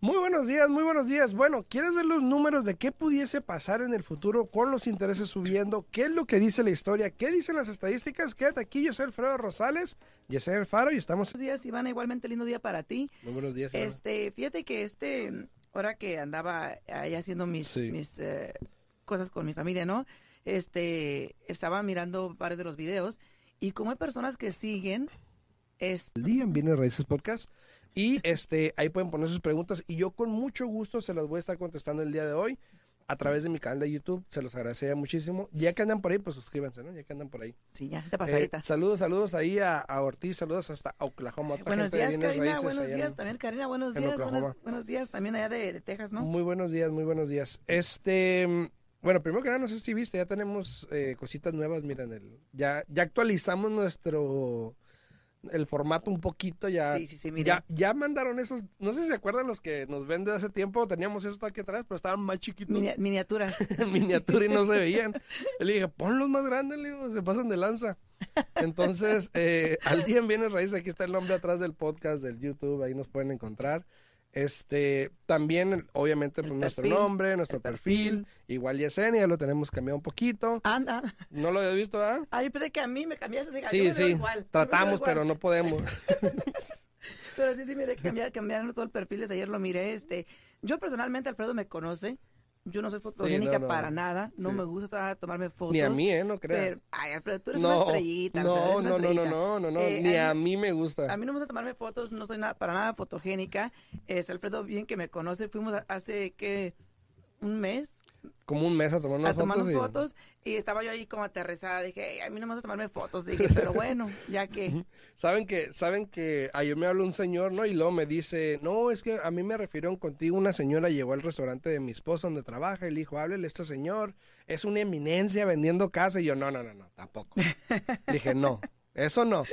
Muy buenos días, muy buenos días. Bueno, ¿quieres ver los números de qué pudiese pasar en el futuro con los intereses subiendo? ¿Qué es lo que dice la historia? ¿Qué dicen las estadísticas? Quédate aquí, yo soy Alfredo Rosales, Yesenia Faro y estamos... Buenos días, Ivana, igualmente lindo día para ti. Muy buenos días. Ivana. Este, fíjate que este, ahora que andaba ahí haciendo mis, Sí. mis eh, cosas con mi familia, ¿no? Este, estaba mirando varios de los videos y como hay personas que siguen, es, el día en Bienes Raíces Podcast. Y este, ahí pueden poner sus preguntas y yo con mucho gusto se las voy a estar contestando el día de hoy a través de mi canal de YouTube. Se los agradecería muchísimo. Ya que andan por ahí, pues suscríbanse, ¿no? Ya que andan por ahí. sí, ya, Eh, pasadita. saludos, saludos ahí a, a Ortiz, saludos hasta Oklahoma. Otra buenos gente días, Karina, Raíces buenos en- días también, Karina, buenos en días, buenos, buenos días también allá de, de Texas, ¿no? Muy buenos días, muy buenos días. Este, bueno, primero que nada, no sé si viste, ya tenemos eh, cositas nuevas, miren, el, ya, ya actualizamos nuestro, el formato un poquito, ya, Sí, sí, sí, ya, ya mandaron esos, no sé si se acuerdan los que nos ven de hace tiempo, teníamos esto aquí atrás, pero estaban más chiquitos, Minia- miniaturas. en miniatura y no se veían. Le dije, ponlos más grandes, le digo, se pasan de lanza. Entonces, eh, al día en Bienes Raíces, aquí está el nombre atrás del podcast del YouTube, ahí nos pueden encontrar. Este, también, obviamente, pues, nuestro perfil, nombre, nuestro perfil, perfil. igual Yesenia, lo tenemos cambiado un poquito. Anda. ¿No lo habías visto, ah? Ah, yo pensé que a mí me cambiaste. Sí, me sí, igual, tratamos, pero no podemos. Pero sí, sí, mire, cambiar, cambiaron todo el perfil desde ayer, lo miré. Este, yo personalmente, Alfredo me conoce. Yo no soy fotogénica no, no. para nada. No Sí. me gusta tomarme fotos. Ni a mí, ¿eh? No creas. Pero, ay, Alfredo, tú eres una estrellita. Alfredo, no, una no, no, no, no, no, no, Eh, ni a a mí- me gusta. A mí no me gusta tomarme fotos, no soy nada, para nada fotogénica. Es Alfredo, bien que me conoce. Fuimos hace, ¿qué? Un mes Como un mes a tomar unas a tomarnos fotos. y- fotos y estaba yo ahí como aterrizada. Dije, "Ey, a mí no me gusta tomarme fotos. Dije, pero bueno, ya que. Saben que, saben que ayer me habló un señor, ¿no? Y luego me dice, no, es que a mí me refirieron contigo, una señora llegó al restaurante de mi esposa donde trabaja y le dijo, háblele a este señor, es una eminencia vendiendo casa. Y yo, no, no, no, no, tampoco. le dije, no, eso no.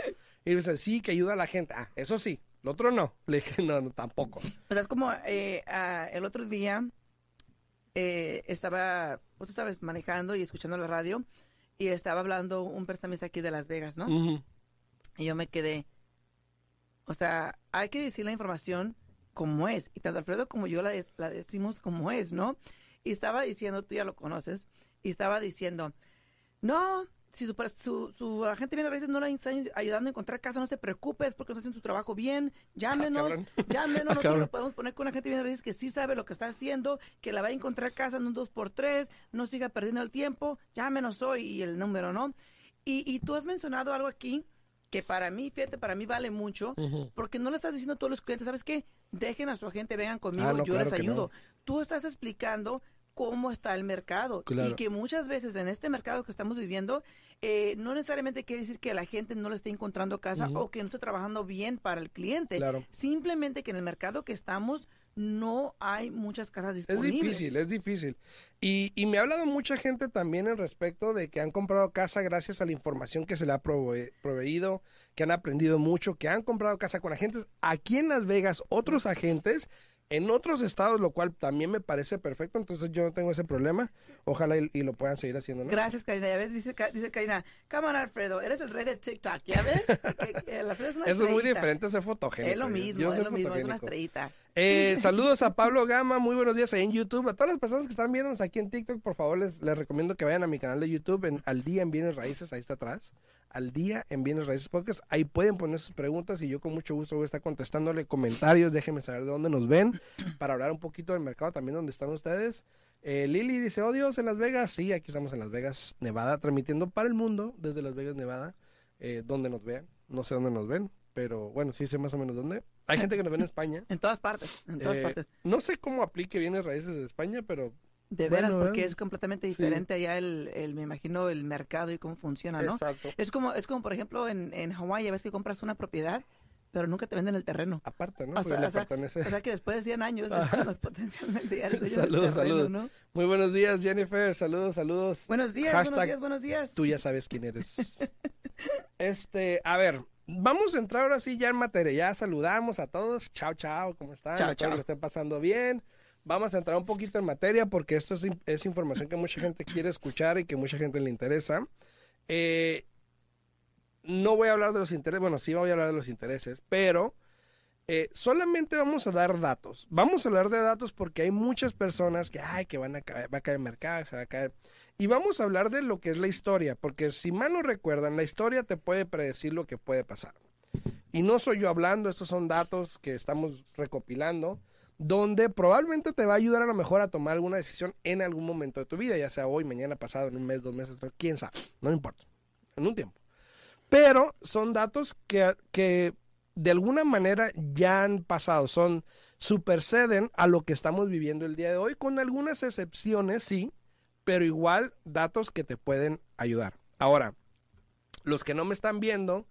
Y dice, sí, que ayuda a la gente. Ah, eso sí, lo otro no. Le dije, no, no, tampoco. O sea, es como eh, ah, el otro día eh, estaba, pues tú sabes, manejando y escuchando la radio y estaba hablando un prestamista aquí de Las Vegas, ¿no? Y yo me quedé. O sea, hay que decir la información como es. Y tanto Alfredo como yo la, de- la decimos como es, ¿no? Y estaba diciendo, tú ya lo conoces, y estaba diciendo, no, si su, su, su agente viene a raíces no le está ayudando a encontrar casa, no se preocupe, es porque no está haciendo su trabajo bien, llámenos, cabrón. llámenos, Ah, nosotros lo podemos poner con una agente viene a raíces que sí sabe lo que está haciendo, que la va a encontrar casa en un 2x3, no siga perdiendo el tiempo, llámenos hoy y el número, ¿no? Y, y tú has mencionado algo aquí que para mí, fíjate, para mí vale mucho, porque no le estás diciendo a todos los clientes, ¿sabes qué? Dejen a su agente, vengan conmigo, Ah, no, yo claro les ayudo. no. Tú estás explicando cómo está el mercado Claro. y que muchas veces en este mercado que estamos viviendo eh, no necesariamente quiere decir que la gente no le esté encontrando casa o que no esté trabajando bien para el cliente. Claro. Simplemente que en el mercado que estamos no hay muchas casas Es disponibles. difícil, es difícil. Y, y me ha hablado mucha gente también en respecto de que han comprado casa gracias a la información que se le ha prove- proveído, que han aprendido mucho, que han comprado casa con agentes aquí en Las Vegas, otros agentes en otros estados, lo cual también me parece perfecto, entonces yo no tengo ese problema. Ojalá y, y lo puedan seguir haciendo, ¿no? Gracias, Karina. Ya ves, dice, dice Karina, on, Alfredo, eres el rey de TikTok, ¿ya ves? Que- es una Eso es muy diferente a ser fotogénico. Es lo mismo, yo es lo mismo, es una estrellita. Eh, saludos a Pablo Gama, muy buenos días ahí en YouTube. A todas las personas que están viéndonos aquí en TikTok, por favor, les, les recomiendo que vayan a mi canal de YouTube en Al Día en Bienes Raíces, ahí está atrás. Al Día en Bienes Raíces Podcast. Ahí pueden poner sus preguntas y yo con mucho gusto voy a estar contestándole comentarios. Déjenme saber de dónde nos ven para hablar un poquito del mercado también donde están ustedes. Eh, Lili dice, oh Dios, en Las Vegas. Sí, aquí estamos en Las Vegas, Nevada, transmitiendo para el mundo desde Las Vegas, Nevada, eh, donde nos vean. No sé dónde nos ven, pero bueno, sí sé más o menos dónde. Hay gente que nos ve en España. En todas partes, en todas Eh, partes. No sé cómo aplique bienes raíces de España, pero De bueno, veras, porque es completamente Sí. diferente allá el, el, me imagino, el mercado y cómo funciona, ¿no? exacto. Es como, es como, por ejemplo, en, en Hawái, ves que compras una propiedad, pero nunca te venden el terreno. Aparte, ¿no? O sea, le o sea. O sea que después de 100 años potencialmente ya Saludos, saludos. ¿no? Muy buenos días, Jennifer. Saludos, saludos. Buenos días, Hashtag buenos días, buenos días. Tú ya sabes quién eres. este, a ver, vamos a entrar ahora sí ya en materia. Ya saludamos a todos. Chao, chao, ¿cómo están? Chao, chao. que lo estén pasando bien. Vamos a entrar un poquito en materia porque esto es información que mucha gente quiere escuchar y que mucha gente le interesa. Eh, no voy a hablar de los intereses, bueno, sí voy a hablar de los intereses, pero eh, solamente vamos a dar datos. Vamos a hablar de datos porque hay muchas personas que, ay, que van a caer, va a caer el mercado, se va a caer. Y vamos a hablar de lo que es la historia, porque si mal no recuerdan, la historia te puede predecir lo que puede pasar. Y no soy yo hablando, estos son datos que estamos recopilando, donde probablemente te va a ayudar a lo mejor a tomar alguna decisión en algún momento de tu vida, ya sea hoy, mañana, pasado, en un mes, dos meses, quién sabe, no importa, en un tiempo. Pero son datos que, que de alguna manera ya han pasado, son superceden a lo que estamos viviendo el día de hoy, con algunas excepciones, sí, pero igual datos que te pueden ayudar. Ahora, los que no me están viendo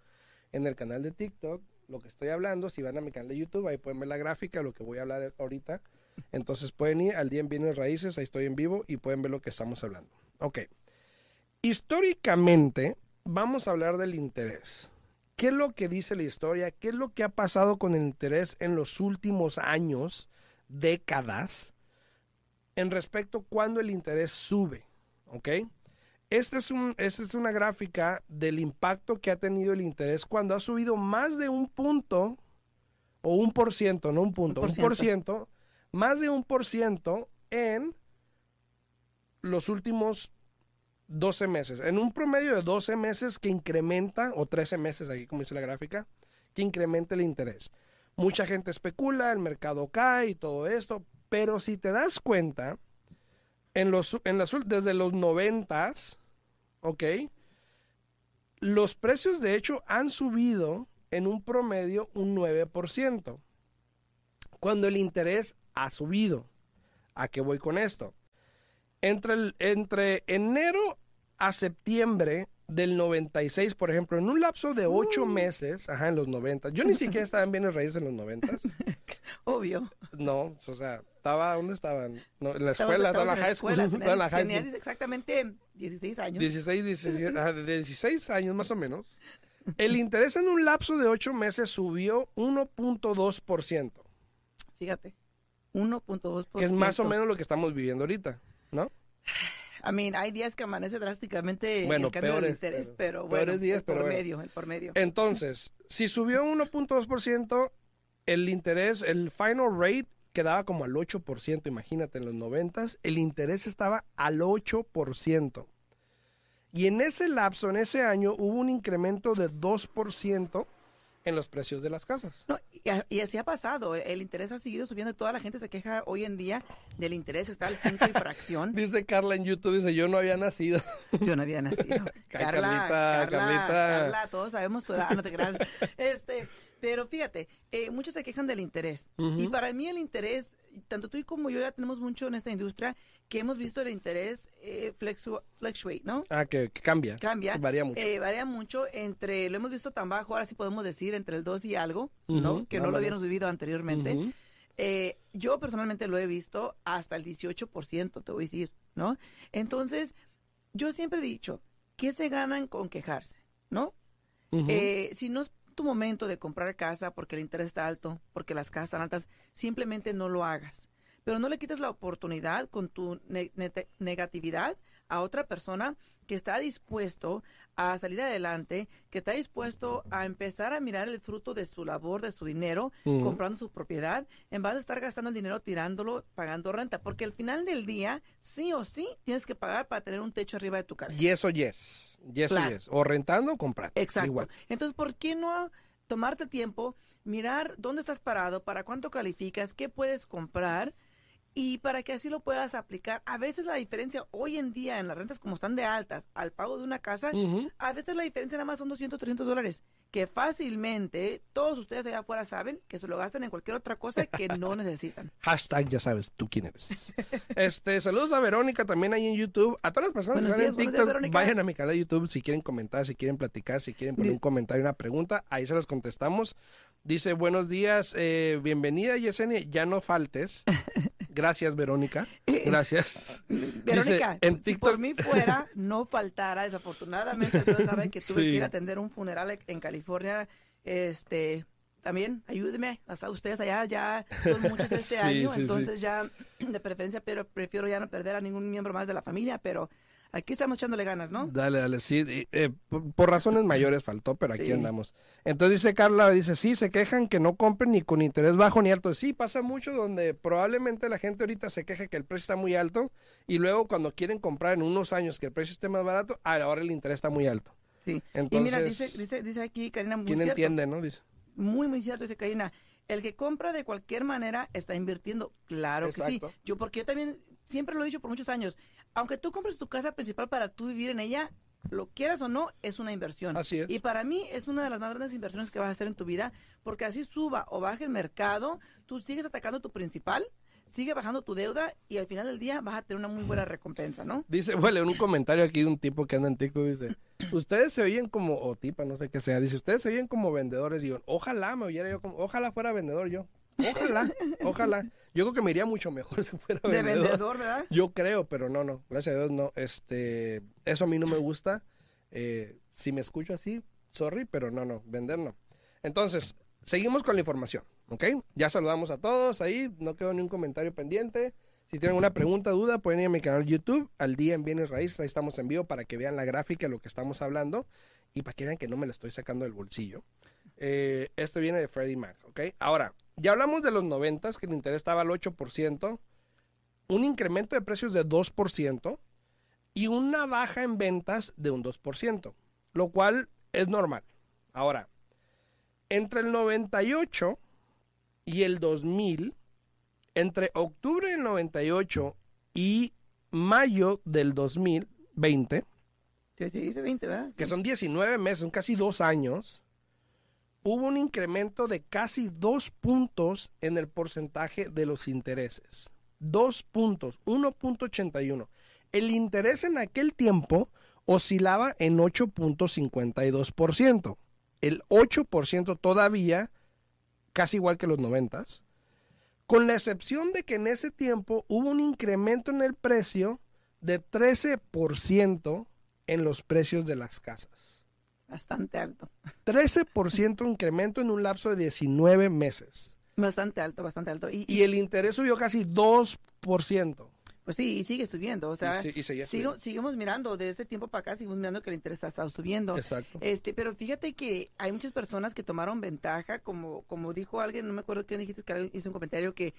en el canal de TikTok, lo que estoy hablando, si van a mi canal de YouTube, ahí pueden ver la gráfica, lo que voy a hablar ahorita. Entonces pueden ir al día en bienes raíces, ahí estoy en vivo y pueden ver lo que estamos hablando. Ok. Históricamente, vamos a hablar del interés. ¿Qué es lo que dice la historia? ¿Qué es lo que ha pasado con el interés en los últimos años, décadas, en respecto a cuando el interés sube? ¿Ok? Esta es, un, esta es una gráfica del impacto que ha tenido el interés cuando ha subido más de un punto, o un por ciento, no un punto, un por ciento, más de un por ciento en los últimos 12 meses. En un promedio de 12 meses que incrementa, o 13 meses aquí como dice la gráfica, que incrementa el interés. Mucha gente especula, el mercado cae y todo esto, pero si te das cuenta, en los, en las, desde los 90, ¿ok? Los precios de hecho han subido en un promedio un 9%, cuando el interés ha subido. ¿A qué voy con esto? Entre, el, entre enero a septiembre del 96, por ejemplo, en un lapso de ocho meses, ajá, en los 90. Yo ni siquiera estaba en bienes raíces en los 90. Obvio. No, o sea, estaba, ¿dónde estaban? No, en la escuela, estaba en la high school. Estaba en la high Tenías exactamente 16 años. 16, 16, ajá, de 16 años más o menos. El interés en un lapso de ocho meses subió 1.2%. Fíjate, 1.2%. Que es más o menos lo que estamos viviendo ahorita, ¿no? I mean, hay días que amanece drásticamente bueno, el cambio peores, interés, pero- pero, peores bueno, días, el pero por bueno. medio, el por medio. Entonces, si subió 1.2%, el interés, el final rate quedaba como al 8%, imagínate, en los 90 el interés estaba al 8%. Y en ese lapso, en ese año, hubo un incremento de 2% en los precios de las casas. No, y, así ha pasado. El interés ha seguido subiendo y toda la gente se queja hoy en día del interés. Está al 5 y fracción. Dice Carla en YouTube, dice, yo no había nacido. Yo no había nacido. Carlita, Carla, Carlita. Carla, todos sabemos tu edad, no te creas. Este, pero fíjate, eh, muchos se quejan del interés. Y para mí el interés, tanto tú y como yo ya tenemos mucho en esta industria, que hemos visto el interés eh, fluctuate, ¿no? Ah, que, que cambia. Cambia. Varía mucho. Eh, varía mucho entre, lo hemos visto tan bajo, ahora sí podemos decir entre el 2 y algo, ¿no? Que no lo habíamos vivido anteriormente. Eh, yo personalmente lo he visto hasta el 18%, te voy a decir, ¿no? Entonces, yo siempre he dicho, ¿qué se ganan con quejarse, no? Eh, si no es tu momento de comprar casa porque el interés está alto, porque las casas están altas, simplemente no lo hagas. Pero no le quites la oportunidad con tu negatividad a otra persona que está dispuesto a salir adelante, que está dispuesto a empezar a mirar el fruto de su labor, de su dinero, comprando su propiedad, en vez de estar gastando el dinero tirándolo, pagando renta. Porque al final del día, sí o sí, tienes que pagar para tener un techo arriba de tu cabeza. Yes o yes. Yes o yes. O rentando o comprando. Exacto. Igual. Entonces, ¿por qué no tomarte tiempo, mirar dónde estás parado, para cuánto calificas, qué puedes comprar y para que así lo puedas aplicar? A veces la diferencia hoy en día en las rentas como están de altas al pago de una casa, a veces la diferencia nada más son 200, 300 dólares, que fácilmente todos ustedes allá afuera saben que se lo gastan en cualquier otra cosa que no necesitan. Hashtag, ya sabes, tú quién eres. este, saludos a Verónica también ahí en YouTube. A todas las personas Buenos que están en días, TikTok, vayan a mi canal de YouTube si quieren comentar, si quieren platicar, si quieren poner un comentario, una pregunta, ahí se las contestamos. Dice, buenos días, eh, bienvenida Yesenia, ya no faltes. Gracias, Verónica. Gracias. Verónica, en si por mí fuera, no faltara. Desafortunadamente, ustedes saben que tuve Sí. que ir a atender un funeral en California. Este, también, ayúdeme. Hasta ustedes allá ya son muchos este Sí, año, sí, sí. entonces ya, de preferencia, pero prefiero ya no perder a ningún miembro más de la familia, pero aquí estamos echándole ganas, ¿no? Dale, dale, sí. eh, por, por razones mayores faltó, pero aquí Sí. andamos. Entonces dice Carla, dice, sí, se quejan que no compren ni con interés bajo ni alto. Sí, pasa mucho donde probablemente la gente ahorita se queja que el precio está muy alto y luego cuando quieren comprar en unos años que el precio esté más barato, ah, ahora el interés está muy alto. Sí. Entonces, y mira, dice, dice, dice aquí Karina, muy ¿quién cierto. entiende, no? Dice. Muy, muy cierto, dice Karina. El que compra de cualquier manera está invirtiendo. Claro que sí. Yo, porque yo también siempre lo he dicho por muchos años. Aunque tú compres tu casa principal para tú vivir en ella, lo quieras o no, es una inversión. Así es. Y para mí es una de las más grandes inversiones que vas a hacer en tu vida, porque así suba o baje el mercado, tú sigues atacando tu principal, sigue bajando tu deuda y al final del día vas a tener una muy buena recompensa, ¿no? Dice, bueno, en un comentario aquí de un tipo que anda en TikTok, dice, ustedes se oyen como, o tipa, no sé qué sea, dice, ustedes se oyen como vendedores. Y yo, ojalá me oyera yo como, ojalá fuera vendedor yo. Ojalá, ojalá. Yo creo que me iría mucho mejor si fuera De vendedor. vendedor, ¿verdad? Yo creo, pero no, no, gracias a Dios no. Este, eso a mí no me gusta. Eh, si me escucho así, sorry, pero no, no, vender no. Entonces, seguimos con la información, ¿ok? Ya saludamos a todos ahí, no quedó ni un comentario pendiente. Si tienen una pregunta, duda, pueden ir a mi canal YouTube, al día en Bienes Raíces, ahí estamos en vivo para que vean la gráfica de lo que estamos hablando y para que vean que no me la estoy sacando del bolsillo. Eh, esto viene de Freddie Mac, ¿ok? Ahora, ya hablamos de los 90, que el interés estaba al 8%, un incremento de precios de 2% y una baja en ventas de un 2%, lo cual es normal. Ahora, entre el 98 y el 2000, entre octubre del 98 y mayo del 2020, Sí, sí, dice 20, ¿verdad? que Sí. son 19 meses, son casi dos años, hubo un incremento de casi dos puntos en el porcentaje de los intereses. Dos puntos, 1.81. El interés en aquel tiempo oscilaba en 8.52%. El 8% todavía, casi igual que los 90, con la excepción de que en ese tiempo hubo un incremento en el precio de 13% en los precios de las casas. Bastante alto. 13% incremento en un lapso de 19 meses. Bastante alto, bastante alto. Y, Y el interés subió casi 2%. pues sí, y sigue subiendo. O sea, Y sí- sigo- seguimos mirando, de este tiempo para acá, seguimos mirando que el interés ha estado subiendo. Exacto. Este, pero fíjate que hay muchas personas que tomaron ventaja, como, como dijo alguien, no me acuerdo quién dijiste que alguien hizo un comentario que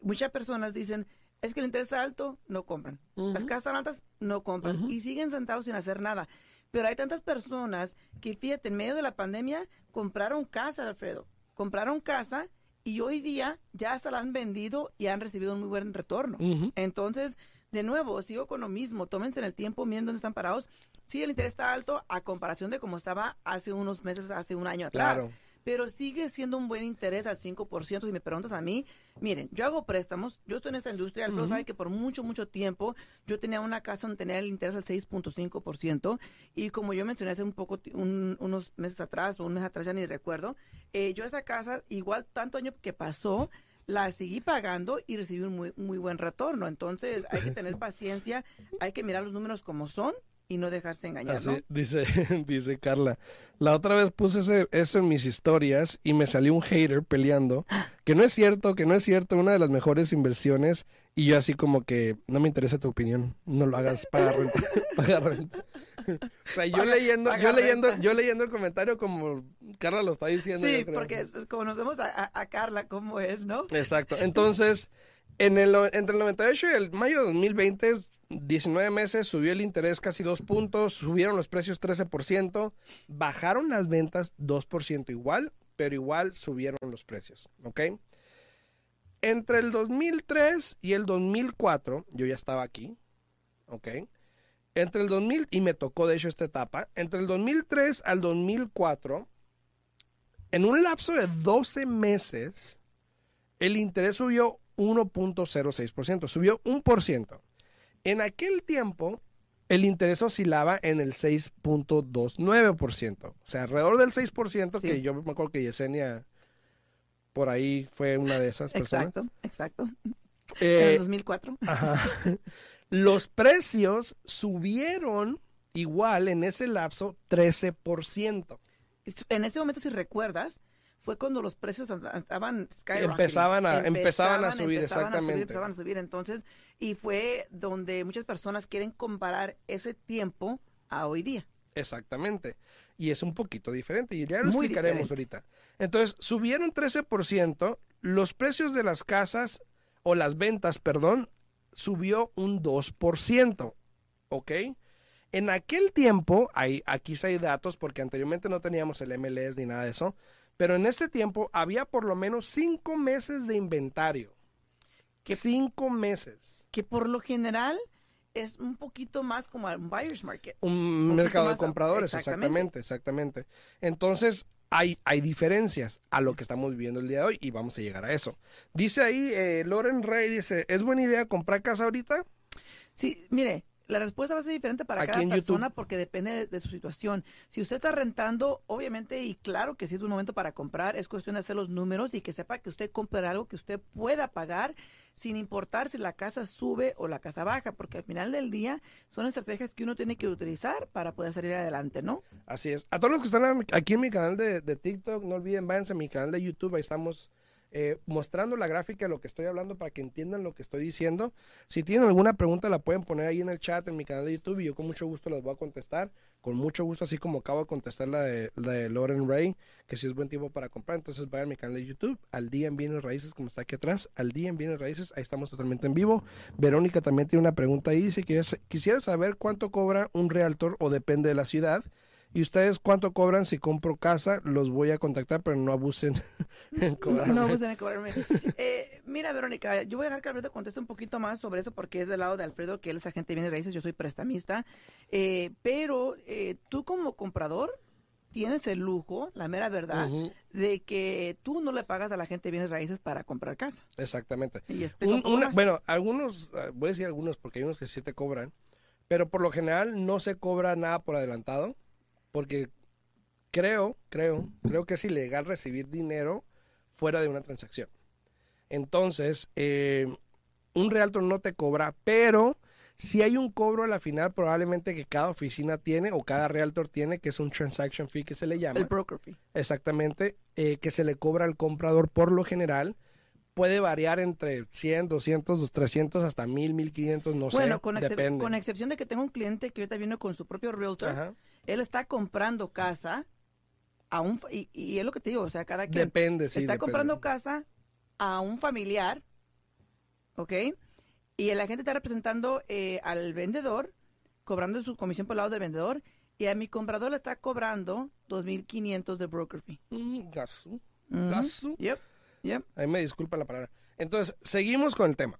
muchas personas dicen, es que el interés está alto, no compran. Las casas están altas, no compran. Y siguen sentados sin hacer nada. Pero hay tantas personas que, fíjate, en medio de la pandemia compraron casa, Alfredo. Compraron casa y hoy día ya hasta la han vendido y han recibido un muy buen retorno. Entonces, de nuevo, sigo con lo mismo. Tómense en el tiempo, miren dónde están parados. Sí, el interés está alto a comparación de cómo estaba hace unos meses, hace un año atrás. Claro. Pero sigue siendo un buen interés al 5%. Si me preguntas a mí, miren, yo hago préstamos, yo estoy en esta industria, Alfredo Ujú. sabe que por mucho, mucho tiempo yo tenía una casa donde tenía el interés al 6.5% y como yo mencioné hace un poco, un- unos meses atrás o un mes atrás, ya ni recuerdo, eh, yo esa casa, igual tanto año que pasó, la seguí pagando y recibí un muy, muy buen retorno. Entonces hay que tener paciencia, hay que mirar los números como son y no dejarse engañar, Así, ¿no? dice, dice Carla. La otra vez puse ese- eso en mis historias y me salió un hater peleando. Que no es cierto, que no es cierto, una de las mejores inversiones. Y yo así como que no me interesa tu opinión. No lo hagas, paga renta. paga renta. O sea, yo Paga- leyendo, paga yo leyendo, yo leyendo el comentario como Carla lo está diciendo. Sí, porque conocemos a, a- a Carla cómo es, ¿no? Exacto. Entonces, entre el 98 y el mayo de 2020, 19 meses, subió el interés casi 2 puntos, subieron los precios 13%, bajaron las ventas 2% igual, pero igual subieron los precios, ¿ok? Entre el 2003 y el 2004, yo ya estaba aquí, ¿ok? Entre el 2000, y me tocó de hecho esta etapa, entre el 2003 al 2004, en un lapso de 12 meses, el interés subió 1.06%, subió 1%. En aquel tiempo, el interés oscilaba en el 6.29%, o sea, alrededor del 6%, Sí. que yo me acuerdo que Yesenia por ahí fue una de esas personas. Exacto, exacto. en Eh, el 2004. Ajá. Los precios subieron igual en ese lapso 13%. En ese momento, si recuerdas, fue cuando los precios estaban skyrocketing. Empezaban a- empezaban a subir, empezaban a subir, exactamente. empezaban a subir. Entonces, y fue donde muchas personas quieren comparar ese tiempo a hoy día. Exactamente. Y es un poquito diferente y ya lo Muy explicaremos diferente. ahorita. Entonces, subieron 13%, los precios de las casas o las ventas, perdón, subió un 2%, ¿ok? En aquel tiempo, hay, aquí sí hay datos porque anteriormente no teníamos el MLS ni nada de eso, pero en este tiempo había por lo menos cinco meses de inventario. Cinco meses. Que por lo general es un poquito más como un buyer's market. un mercado de a- compradores, exactamente. exactamente, exactamente. Entonces, hay, hay diferencias a lo que estamos viviendo el día de hoy y vamos a llegar a eso. Dice ahí, eh, Loren Rey dice, ¿es buena idea comprar casa ahorita? Sí, mire, la respuesta va a ser diferente para Aquí cada persona YouTube. porque depende de, de su situación. Si usted está rentando, obviamente, y claro que si es un momento para comprar, es cuestión de hacer los números y que sepa que usted compre algo que usted pueda pagar sin importar si la casa sube o la casa baja, porque al final del día son estrategias que uno tiene que utilizar para poder salir adelante, ¿no? Así es. A todos los que están aquí en mi canal de, de TikTok, no olviden, váyanse a mi canal de YouTube, ahí estamos eh, mostrando la gráfica de lo que estoy hablando para que entiendan lo que estoy diciendo. Si tienen alguna pregunta la pueden poner ahí en el chat en mi canal de YouTube y yo con mucho gusto las voy a contestar. Con mucho gusto, así como acabo de contestar la de, la de Lauren Ray, que si es buen tiempo para comprar, entonces vayan a mi canal de YouTube, al día en bienes raíces, como está aquí atrás, al día en bienes raíces, ahí estamos totalmente en vivo. Verónica también tiene una pregunta ahí, dice que quisiera saber cuánto cobra un realtor o depende de la ciudad. Y ustedes cuánto cobran si compro casa, los voy a contactar, pero no abusen en cobrarme. no vamos a tener que cobrarme. Eh, mira, Verónica, yo voy a dejar que Alfredo conteste un poquito más sobre eso porque es del lado de Alfredo, que él es agente de bienes raíces, yo soy prestamista. Eh, pero eh, tú como comprador tienes el lujo, la mera verdad, de que tú no le pagas a la gente de bienes raíces para comprar casa. Exactamente. Y un Un- una- bueno, algunos, ah, voy a decir algunos porque hay unos que sí te cobran, pero por lo general no se cobra nada por adelantado, porque creo, creo, creo que es ilegal recibir dinero fuera de una transacción. Entonces, eh, un realtor no te cobra, pero si hay un cobro a la final, probablemente que cada oficina tiene o cada realtor tiene, que es un transaction fee que se le llama. el broker fee. Exactamente, eh, que se le cobra al comprador por lo general. Puede variar entre 100, 200, 300, hasta 1000, 1500, no bueno, sé. con, excep- con excepción de que tengo un cliente que ahorita viene con su propio realtor, Ajá. Él está comprando casa a un, y, y es lo que te digo, o sea, cada quien Depende, sí. está depende. comprando casa a un familiar, ¿ok? Y el agente está representando eh, al vendedor, cobrando su comisión por el lado del vendedor, y a mi comprador le está cobrando 2.500 de broker fee. Mm, gasu. Yep, yep. Ahí me disculpan la palabra. Entonces, seguimos con el tema.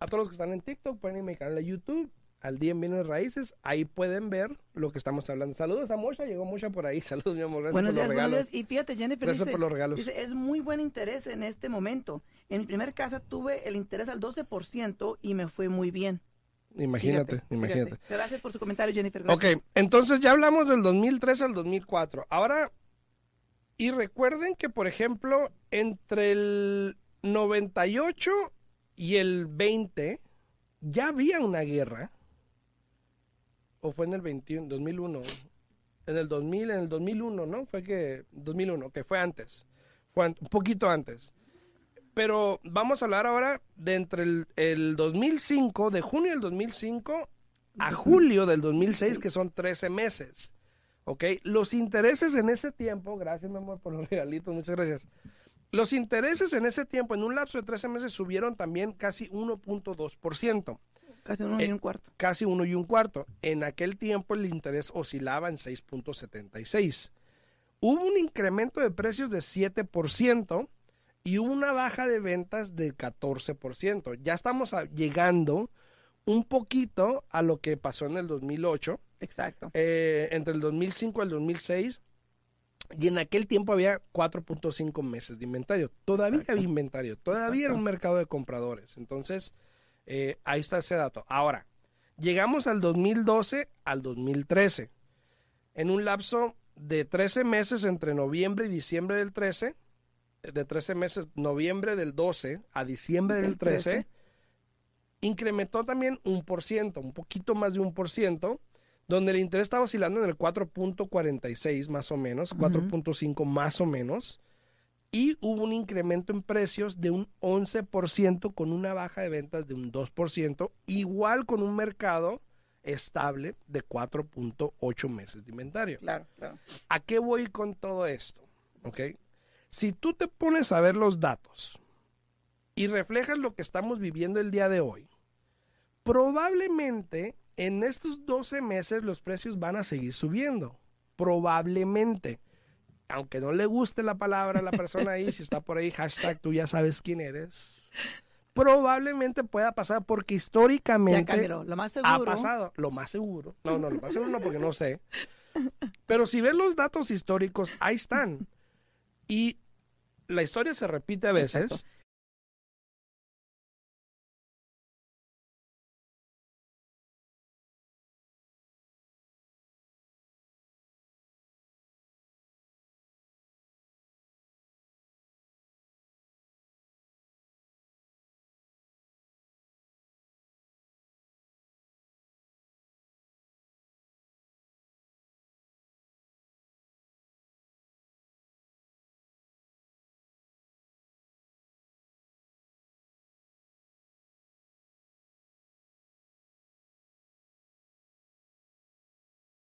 A todos los que están en TikTok, pueden ir a mi canal de YouTube, al día en bienes raíces. Ahí pueden ver lo que estamos hablando. Saludos a Mosha, llegó Mosha por ahí. Saludos, mi amor. Gracias Buenos por días, los buenos regalos. días. Y fíjate, Jennifer Gracias dice, por los regalos. dice, es muy buen interés en este momento. En mi primer casa tuve el interés al 12% y me fue muy bien. Imagínate, Fíjate, imagínate. fíjate. Gracias por su comentario, Jennifer. Ok, Gracias. entonces ya hablamos del 2003 al 2004. Ahora, y recuerden que, por ejemplo, entre el 98 y el 20 ya había una guerra. ¿O fue en el 21, 2001? En el 2000, en el 2001, ¿no? Fue que, 2001, que fue antes. Fue an- un poquito antes. Pero vamos a hablar ahora de entre el, el 2005, de junio del 2005 a julio del 2006, que son 13 meses. ¿Ok? Los intereses en ese tiempo, gracias mi amor por los regalitos, muchas gracias. Los intereses en ese tiempo, en un lapso de 13 meses, subieron también casi 1.2%, Casi uno Eh, y un cuarto. casi uno y un cuarto. En aquel tiempo el interés oscilaba en 6.76. Hubo un incremento de precios de 7% y hubo una baja de ventas del 14%. Ya estamos a- llegando un poquito a lo que pasó en el 2008 Exacto. eh, entre el 2005 y el 2006. Y en aquel tiempo había 4.5 meses de inventario. Todavía Exacto. había inventario. Todavía era un mercado de compradores. Entonces, eh, ahí está ese dato. Ahora, llegamos al 2012 al 2013. En un lapso de 13 meses entre noviembre y diciembre del 13, eh, de 13 meses, noviembre del 12 a diciembre del Del 13, 13. incrementó también un por ciento, un poquito más de un por ciento, donde el interés estaba oscilando en el 4.46 más o menos, Ujú. 4.5 más o menos, y hubo un incremento en precios de un 11% con una baja de ventas de un 2%, igual con un mercado estable de 4.8 meses de inventario. Claro, claro. ¿A qué voy con todo esto? ¿Ok? Si tú te pones a ver los datos y reflejas lo que estamos viviendo el día de hoy, probablemente en estos 12 meses los precios van a seguir subiendo. Probablemente. Aunque no le guste la palabra a la persona ahí, si está por ahí, hashtag tú ya sabes quién eres. Probablemente pueda pasar porque Ya históricamente Camilo, lo más ha pasado. Lo más seguro. No, no, lo más seguro no porque no sé. Pero si ven los datos históricos, ahí están. Y la historia se repite a veces. Exacto.